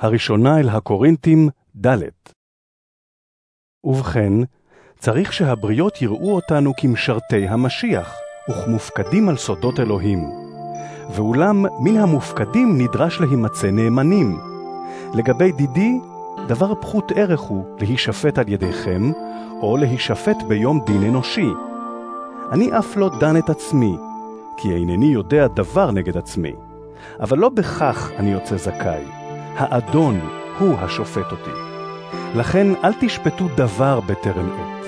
הראשונה אל הקורינתים ד' ובכן, צריך שהבריות יראו אותנו כמשרתי המשיח, וכמופקדים על סודות אלוהים. ואולם, מן המופקדים נדרש להימצא נאמנים. לגבי דידי, דבר פחות ערך הוא להישפט על ידיכם, או להישפט ביום דין אנושי. אני אף לא דן את עצמי, כי אינני יודע דבר נגד עצמי. אבל לא בכך אני יוצא זכאי. האדון הוא השופט אותי. לכן אל תשפטו דבר בטרם עת,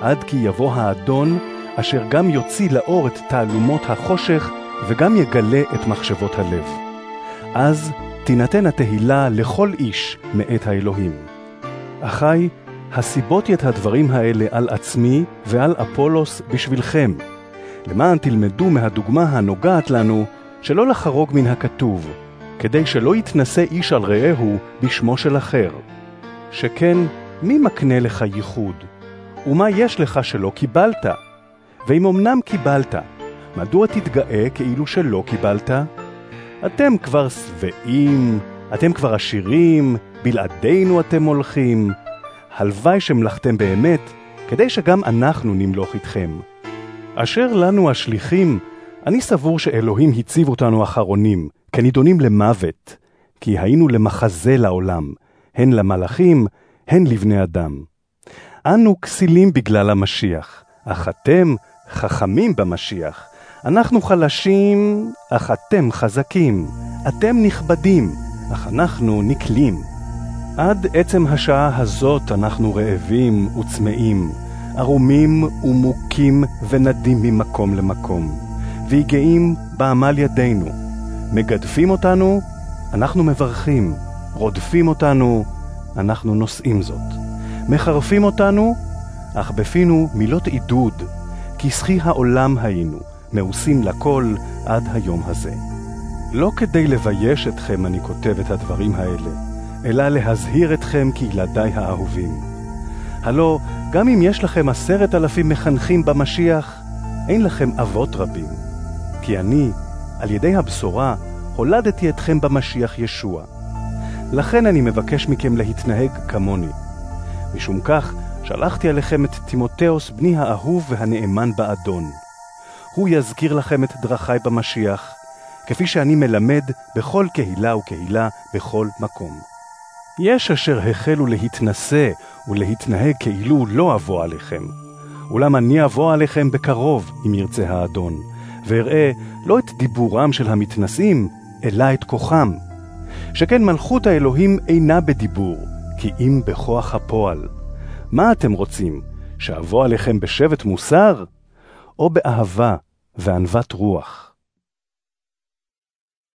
עד כי יבוא האדון, אשר גם יוציא לאור את תעלומות החושך, וגם יגלה את מחשבות הלב. אז תינתן התהילה לכל איש מאת האלוהים. אחי, הסיבותי את הדברים האלה על עצמי ועל אפולוס בשבילכם, למען תלמדו מהדוגמה הנוגעת לנו שלא לחרוג מן הכתוב, כדי שלא יתנשא איש על רעהו בשמו של אחר. שכן, מי מקנה לך ייחוד? ומה יש לך שלא קיבלת? ואם אמנם קיבלת, מדוע תתגאה כאילו שלא קיבלת? אתם כבר שבעים, אתם כבר עשירים, בלעדינו אתם הולכים. הלוואי שמלכתם באמת, כדי שגם אנחנו נמלוך איתכם. אשר לנו השליחים, אני סבור שאלוהים הציב אותנו אחרונים, כנידונים למוות, כי היינו למחזה לעולם, הן למלאכים, הן לבני אדם. אנו כסילים בגלל המשיח, אך אתם חכמים במשיח. אנחנו חלשים, אך אתם חזקים. אתם נכבדים, אך אנחנו נקלים. עד עצם השעה הזאת אנחנו רעבים וצמאים, ערומים ומוכים ונדים ממקום למקום. ויגעים בעמל ידינו. מגדפים אותנו, אנחנו מברכים. רודפים אותנו, אנחנו נושאים זאת. מחרפים אותנו, אך בפינו מילות עידוד, כסחי העולם היינו, מאוסים לכל עד היום הזה. לא כדי לבייש אתכם אני כותב את הדברים האלה, אלא להזהיר אתכם כילדיי האהובים. הלא, גם אם יש לכם עשרת אלפים מחנכים במשיח, אין לכם אבות רבים. כי אני, על ידי הבשורה, הולדתי אתכם במשיח ישוע. לכן אני מבקש מכם להתנהג כמוני. משום כך, שלחתי עליכם את תימותאוס, בני האהוב והנאמן באדון. הוא יזכיר לכם את דרכי במשיח, כפי שאני מלמד בכל קהילה וקהילה, בכל מקום. יש אשר החלו להתנשא ולהתנהג כאילו לא אבוא עליכם. אולם אני אבוא עליכם בקרוב, אם ירצה האדון, ואראה לא את דיבורם של המתנשאים, אלא את כוחם. שכן מלכות האלוהים אינה בדיבור, כי אם בכוח הפועל. מה אתם רוצים, שאבוא עליכם בשבט מוסר? או באהבה וענוות רוח?